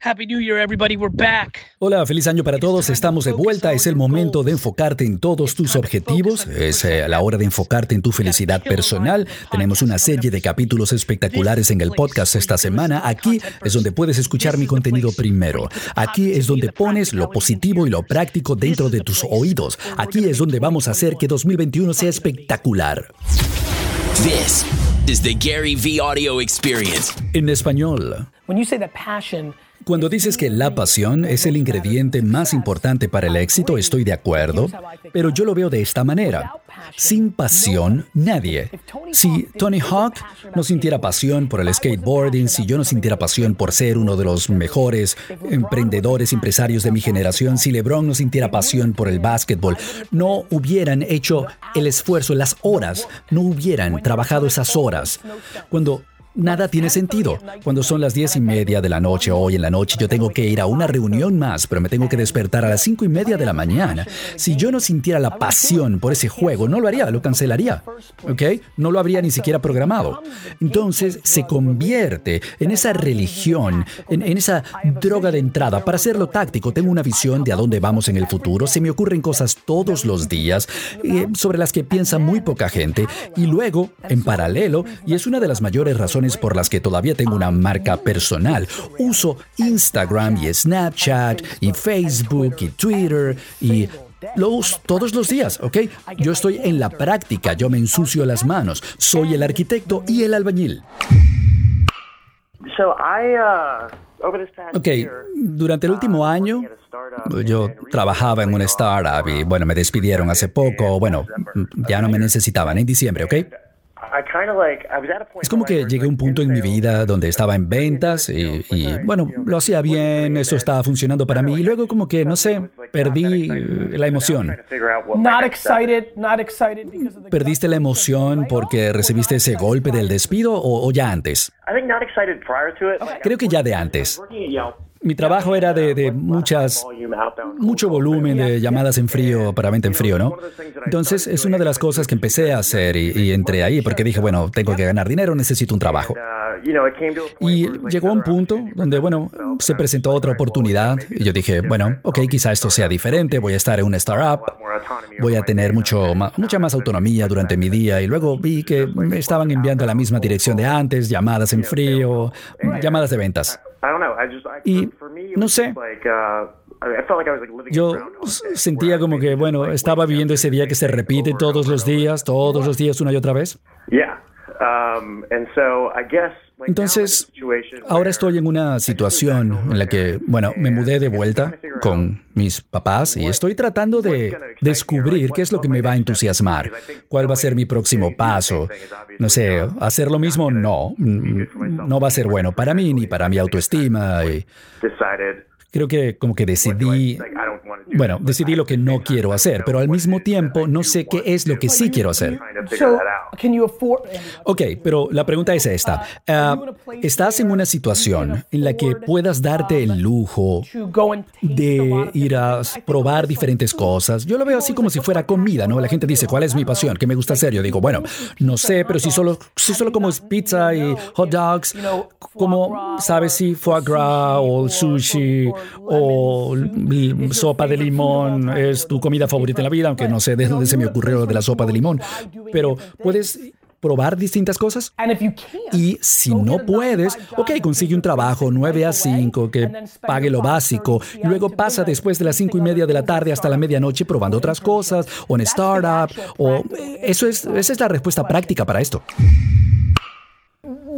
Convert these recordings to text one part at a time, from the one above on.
Happy New Year, everybody. We're back. Hola, feliz año para todos. Estamos de vuelta. Es el momento de enfocarte en todos tus objetivos. Es eh, la hora de enfocarte en tu felicidad personal. Tenemos una serie de capítulos espectaculares en el podcast esta semana. Aquí es donde puedes escuchar mi contenido primero. Aquí es donde pones lo positivo y lo práctico dentro de tus oídos. Aquí es donde vamos a hacer que 2021 sea espectacular. This is the Gary V Audio Experience. En español. When you say the passion, Cuando dices que la pasión es el ingrediente más importante para el éxito, estoy de acuerdo, pero yo lo veo de esta manera. Sin pasión, nadie. Si Tony Hawk no sintiera pasión por el skateboarding, si yo no sintiera pasión por ser uno de los mejores emprendedores, empresarios de mi generación, si LeBron no sintiera pasión por el básquetbol, no hubieran hecho el esfuerzo, las horas, no hubieran trabajado esas horas. Cuando Nada tiene sentido. Cuando son las diez y media de la noche, hoy en la noche, yo tengo que ir a una reunión más, pero me tengo que despertar a las cinco y media de la mañana. Si yo no sintiera la pasión por ese juego, no lo haría, lo cancelaría. ¿Ok? No lo habría ni siquiera programado. Entonces se convierte en esa religión, en, esa droga de entrada. Para hacerlo táctico, tengo una visión de a dónde vamos en el futuro. Se me ocurren cosas todos los días eh, sobre las que piensa muy poca gente. Y luego, en paralelo, y es una de las mayores razones por las que todavía tengo una marca personal. Uso Instagram y Snapchat y Facebook y Twitter y los, todos los días, ¿ok? Yo estoy en la práctica, yo me ensucio las manos, soy el arquitecto y el albañil. Uh, Ok, durante el último año yo trabajaba en una startup y bueno, me despidieron hace poco, bueno, ya no me necesitaban en diciembre, ¿ok? Es como que llegué a un punto en mi vida donde estaba en ventas y, y, bueno, lo hacía bien, eso estaba funcionando para mí y luego como que, no sé, perdí la emoción. ¿Perdiste la emoción porque recibiste ese golpe del despido o, o ya antes? I think not excited prior to it. Like, Creo que ya de antes. Mi trabajo era de, muchas, mucho volumen de llamadas en frío para venta en frío, ¿no? Entonces es una de las cosas que empecé a hacer y, entré ahí porque dije, bueno, tengo que ganar dinero, necesito un trabajo. Y llegó un punto donde, bueno, se presentó otra oportunidad y yo dije, bueno, ok, quizá esto sea diferente, voy a estar en una startup, voy a tener mucho mucha más autonomía durante mi día y luego vi que me estaban enviando a la misma dirección de antes, llamadas en frío, llamadas de ventas. I don't know. I just, I, Y, no sé. uh, Yo sentía como que, bueno, estaba viviendo ese día que se repite todos los días, todos los días, una y otra vez. Yeah. Um, and so I guess Entonces, ahora estoy en una situación en la que, bueno, me mudé de vuelta con mis papás y estoy tratando de descubrir qué es lo que me va a entusiasmar, cuál va a ser mi próximo paso. No sé, hacer lo mismo no, no va a ser bueno para mí ni para mi autoestima y creo que como que decidí, like I don't want to do bueno, decidí lo que no quiero hacer, pero al mismo tiempo no sé qué es lo que sí quiero hacer. Ok, pero la pregunta es esta. Ah, ¿Estás en una situación en la que puedas darte el lujo a lot de ir a different- probar diferentes cosas? Yo lo veo así como si fuera comida, ¿no? La gente dice, ¿cuál es mi pasión? ¿Qué me gusta hacer? Yo digo, bueno, no sé, pero si solo, si solo como es pizza y hot dogs, como, ¿sabes si foie gras o sushi o sopa de limón es tu comida favorita en la vida? Aunque no sé de dónde se me ocurrió lo de la sopa de limón. Pero puedes probar distintas cosas. Y si no puedes, ok, consigue un trabajo 9 a 5 que pague lo básico y luego pasa después de las 5 y media de la tarde hasta la medianoche probando otras cosas o en startup o eso es, esa es la respuesta práctica para esto.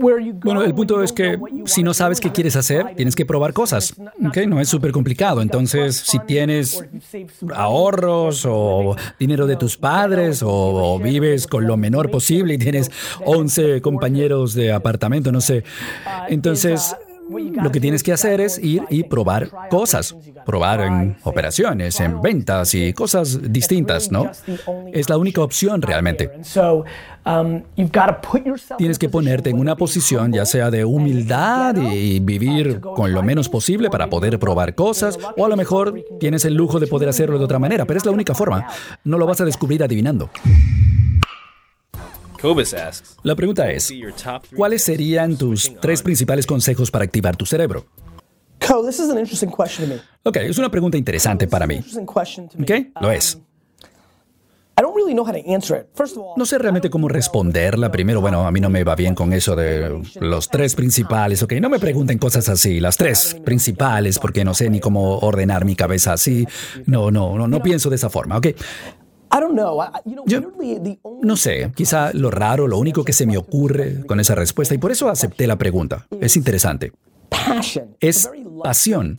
Bueno, el punto es que si no sabes qué quieres hacer, tienes que probar cosas. No es súper complicado. Entonces, si tienes ahorros o dinero de tus padres o, o vives con lo menor posible y tienes 11 compañeros de apartamento, no sé. Entonces, lo que tienes que hacer es ir y probar cosas, probar en operaciones, en ventas y cosas distintas, ¿no? Es la única opción realmente. Tienes que ponerte en una posición ya sea de humildad y vivir con lo menos posible para poder probar cosas, o a lo mejor tienes el lujo de poder hacerlo de otra manera, pero es la única forma. No lo vas a descubrir adivinando. La pregunta es, "See your top three ¿cuáles serían tus tres principales consejos para activar tu cerebro? Co, this is an interesting question to me. Ok, es una pregunta interesante para mí. Interesting question to me. Ok, lo es. I don't really know how to answer it. First of all, No sé realmente cómo responderla. Primero, bueno, a mí no me va bien con eso de los tres principales, ¿ok? No me pregunten cosas así, las tres principales, porque no sé ni cómo ordenar mi cabeza así. No, no, no, no pienso de esa forma, ¿ok? Yo- No sé, quizá lo raro, lo único que se me ocurre con esa respuesta, y por eso acepté la pregunta. Es interesante. Es pasión.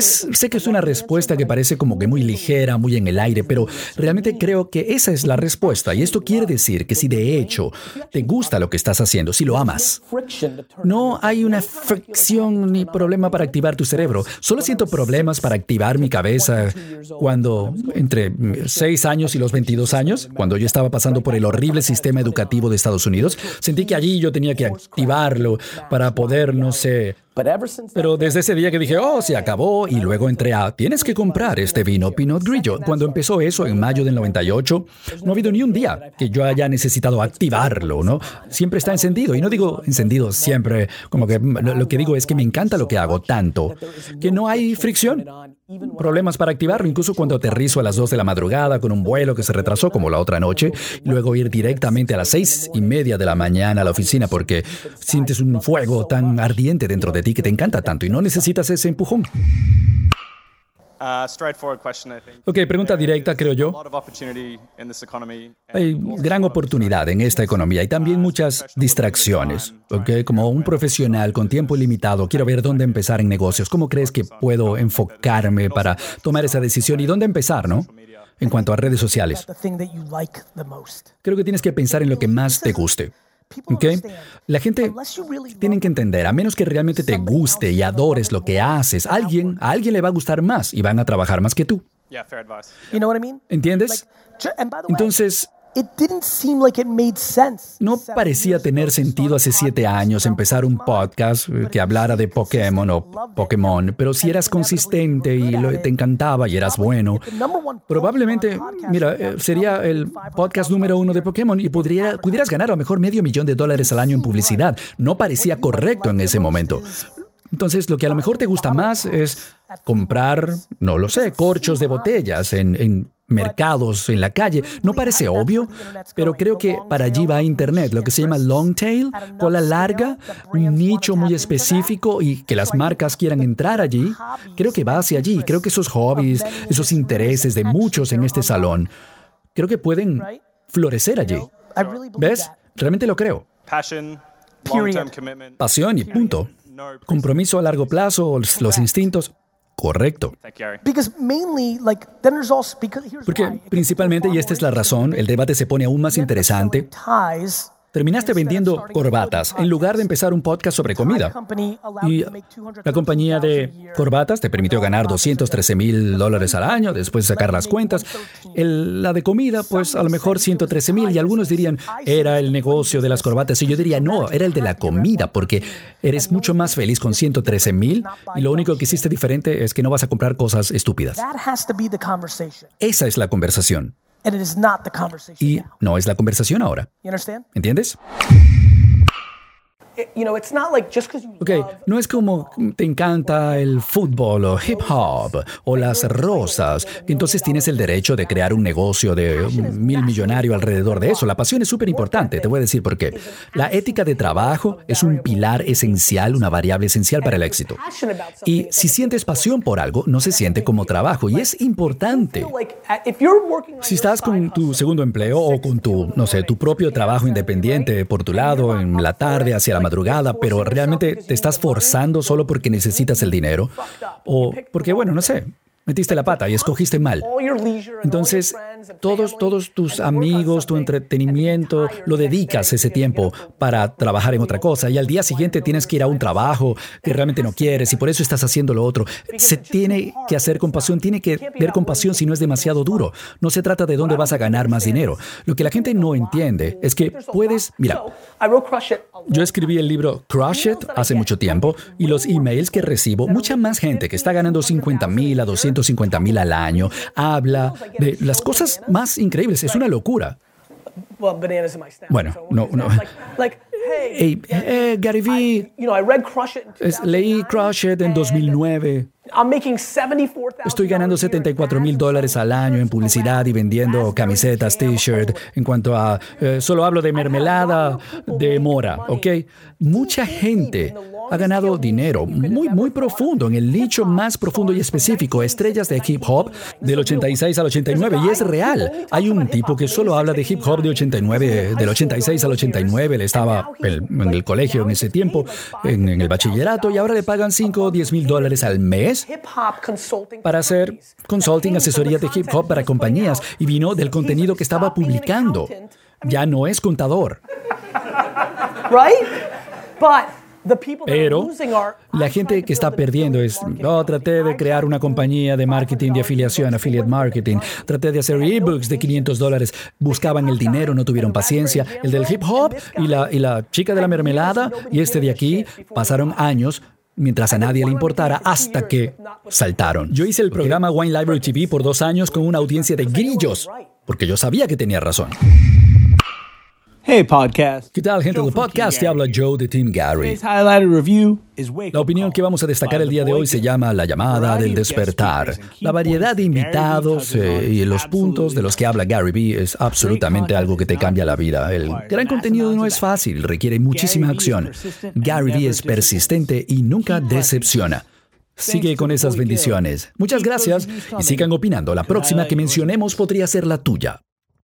Sé que es una respuesta que parece como que muy ligera, muy en el aire, pero realmente creo que esa es la respuesta. Y esto quiere decir que si de hecho te gusta lo que estás haciendo, si lo amas, no hay una fricción ni problema para activar tu cerebro. Solo siento problemas para activar mi cabeza cuando, entre 6 años y los 22 años, cuando yo estaba pasando por el horrible sistema educativo de Estados Unidos, sentí que allí yo tenía que activarlo para poder, no sé, pero desde ese día que dije, oh, se acabó, y luego entré a, tienes que comprar este vino Pinot Grillo. Cuando empezó eso en mayo del 98, no ha habido ni un día que yo haya necesitado activarlo, ¿no? Siempre está encendido, y no digo encendido siempre, como que lo, lo que digo es que me encanta lo que hago tanto, que no hay fricción. Problemas para activarlo, incluso cuando aterrizo a las 2 de la madrugada con un vuelo que se retrasó como la otra noche, y luego ir directamente a las seis y media de la mañana a la oficina porque sientes un fuego tan ardiente dentro de ti que te encanta tanto y no necesitas ese empujón. Ok, pregunta directa, creo A yo. lot of opportunity in this economy. and Hay gran oportunidad en esta economía y también muchas distracciones. ¿ok? Como un profesional con tiempo limitado, quiero ver dónde empezar en negocios. ¿Cómo crees que puedo enfocarme para tomar esa decisión y dónde empezar, no? En cuanto a redes sociales. the thing that you like the most. Creo que tienes que pensar en lo que más te guste. ¿Ok? La gente tiene que entender, a menos que realmente te guste y adores lo que haces, alguien, a alguien le va a gustar más y van a trabajar más que tú. ¿Entiendes? Entonces, it didn't seem like it made sense. no parecía tener sentido hace siete años empezar un podcast eh, que hablara de Pokémon o Pokémon, pero si eras consistente y te encantaba y eras bueno, probablemente, mira, eh, sería el podcast número uno de Pokémon y podría, pudieras ganar a lo mejor medio millón de dólares al año en publicidad. No parecía correcto en ese momento. Entonces, lo que a lo mejor te gusta más es comprar, no lo sé, corchos de botellas en, en mercados, en la calle. No parece obvio, pero creo que para allí va Internet, lo que se llama long tail, cola larga, un nicho muy específico y que las marcas quieran entrar allí. Creo que va hacia allí. Creo que esos hobbies, esos intereses de muchos en este salón, creo que pueden florecer allí. ¿Ves? Realmente lo creo. Pasión y punto. Compromiso a largo plazo, los instintos. Correcto. Porque principalmente, y esta es la razón, el debate se pone aún más interesante. Terminaste vendiendo corbatas en lugar de empezar un podcast sobre comida. Y la compañía de corbatas te permitió ganar 213 mil dólares al año, después sacar las cuentas. El- la de comida, pues a lo mejor 113 mil, y algunos dirían, era el negocio de las corbatas. Y yo diría, no, era el de la comida, porque eres mucho más feliz con 113 mil y lo único que hiciste diferente es que no vas a comprar cosas estúpidas. Esa es la conversación. And it is not the conversation. Y no es la conversación ahora. You understand? ¿Entiendes? Ok, no es como te encanta el fútbol o hip hop o las rosas, entonces tienes el derecho de crear un negocio de mil millonario alrededor de eso. La pasión es súper importante, te voy a decir por qué. La ética de trabajo es un pilar esencial, una variable esencial para el éxito. Y si sientes pasión por algo, no se siente como trabajo. Y es importante. Si estás con tu segundo empleo o con tu, no sé, tu propio trabajo independiente por tu lado en la tarde hacia la madrugada, pero realmente te estás forzando solo porque necesitas el dinero o porque, bueno, no sé, metiste la pata y escogiste mal. Entonces, todos, todos tus amigos, tu entretenimiento, lo dedicas ese tiempo para trabajar en otra cosa y al día siguiente tienes que ir a un trabajo que realmente no quieres y por eso estás haciendo lo otro. Se tiene que hacer con pasión, tiene que ver con pasión si no es demasiado duro. No se trata de dónde vas a ganar más dinero. Lo que la gente no entiende es que puedes, mira, Yo escribí el libro Crush It hace mucho tiempo y los emails que recibo, mucha más gente que está ganando 50 mil a 250 mil al año habla de las cosas más increíbles. Es una locura. Bueno, no, no. Hey, eh, Gary Vee, leí 2009, Crush It en and 2009. I'm making $74,000 Estoy ganando 74 mil dólares al año en publicidad y vendiendo camisetas, t-shirt. En cuanto a, eh, solo hablo de mermelada de mora, ¿ok? Mucha gente ha ganado dinero muy, muy profundo, en el nicho más profundo y específico, estrellas de hip hop del 86 al 89, y es real. Hay un tipo que solo habla de hip hop de 89, del 86 al 89, él estaba en en el colegio en ese tiempo, en, en el bachillerato, y ahora le pagan 5 o 10 mil dólares al mes consulting para hacer consulting, asesoría de hip hop para compañías y vino del contenido que estaba publicando. Ya no es contador, right? But the people that are pero la gente que está perdiendo es, oh, traté de crear una compañía de marketing de afiliación, affiliate marketing, traté de hacer ebooks de 500 dólares, buscaban el dinero, no tuvieron paciencia. El del hip hop y la, y la chica de la mermelada y este de aquí pasaron años mientras a nadie le importara hasta que saltaron. Yo hice el programa Wine Library TV por dos años con una audiencia de grillos, porque yo sabía que tenía razón. Hey, podcast. ¿Qué tal, gente del podcast? Te habla. Joe de Team Gary. La opinión que vamos a destacar el día de hoy se llama La llamada del despertar. La variedad de invitados eh, y los puntos de los que habla Gary Vee es absolutamente algo que te cambia la vida. El gran contenido no es fácil, requiere muchísima acción. Gary Vee es persistente y nunca decepciona. Sigue con esas bendiciones. Muchas gracias y sigan opinando. La próxima que mencionemos podría ser la tuya.